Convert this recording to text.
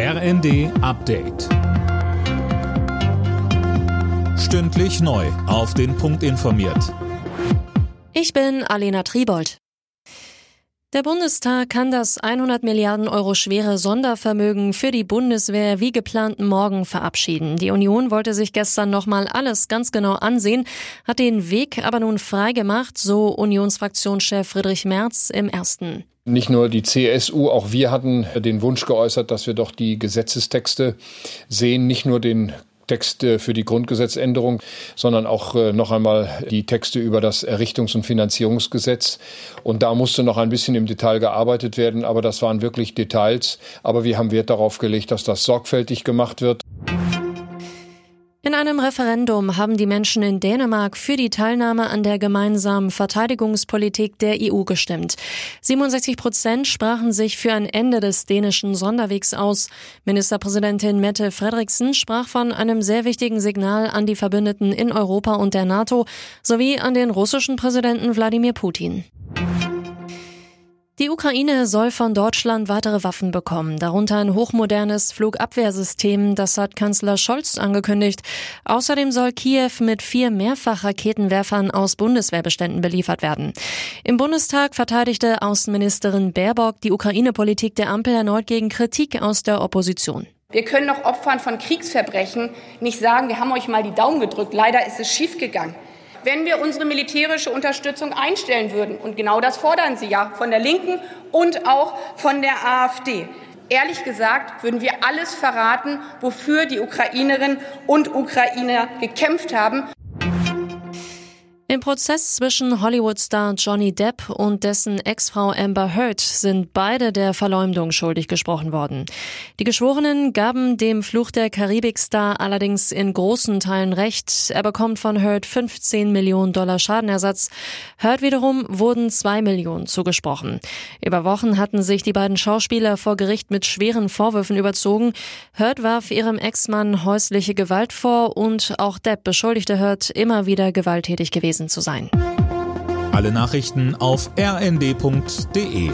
RND Update. Stündlich neu. Auf den Punkt informiert. Ich bin Alena Tribold. Der Bundestag kann das 100 Milliarden Euro schwere Sondervermögen für die Bundeswehr wie geplant morgen verabschieden. Die Union wollte sich gestern nochmal alles ganz genau ansehen, hat den Weg aber nun freigemacht, so Unionsfraktionschef Friedrich Merz im ersten. Nicht nur die CSU, auch wir hatten den Wunsch geäußert, dass wir doch die Gesetzestexte sehen, nicht nur den Texte für die Grundgesetzänderung, sondern auch äh, noch einmal die Texte über das Errichtungs- und Finanzierungsgesetz. Und da musste noch ein bisschen im Detail gearbeitet werden, aber das waren wirklich Details. Aber wir haben Wert darauf gelegt, dass das sorgfältig gemacht wird. In einem Referendum haben die Menschen in Dänemark für die Teilnahme an der gemeinsamen Verteidigungspolitik der EU gestimmt. 67 Prozent sprachen sich für ein Ende des dänischen Sonderwegs aus. Ministerpräsidentin Mette Frederiksen sprach von einem sehr wichtigen Signal an die Verbündeten in Europa und der NATO sowie an den russischen Präsidenten Wladimir Putin. Die Ukraine soll von Deutschland weitere Waffen bekommen, darunter ein hochmodernes Flugabwehrsystem, das hat Kanzler Scholz angekündigt. Außerdem soll Kiew mit vier Mehrfachraketenwerfern aus Bundeswehrbeständen beliefert werden. Im Bundestag verteidigte Außenministerin Baerbock die Ukraine-Politik der Ampel erneut gegen Kritik aus der Opposition. Wir können doch Opfern von Kriegsverbrechen nicht sagen, wir haben euch mal die Daumen gedrückt. Leider ist es schiefgegangen wenn wir unsere militärische Unterstützung einstellen würden. Und genau das fordern Sie ja von der Linken und auch von der AfD. Ehrlich gesagt würden wir alles verraten, wofür die Ukrainerinnen und Ukrainer gekämpft haben. Im Prozess zwischen Hollywood-Star Johnny Depp und dessen Ex-Frau Amber Heard sind beide der Verleumdung schuldig gesprochen worden. Die Geschworenen gaben dem Fluch der Karibik-Star allerdings in großen Teilen recht. Er bekommt von Heard 15 Millionen Dollar Schadenersatz. Heard wiederum wurden zwei Millionen zugesprochen. Über Wochen hatten sich die beiden Schauspieler vor Gericht mit schweren Vorwürfen überzogen. Heard warf ihrem Ex-Mann häusliche Gewalt vor und auch Depp beschuldigte Heard immer wieder gewalttätig gewesen gewesen zu sein. Alle Nachrichten auf rnd.de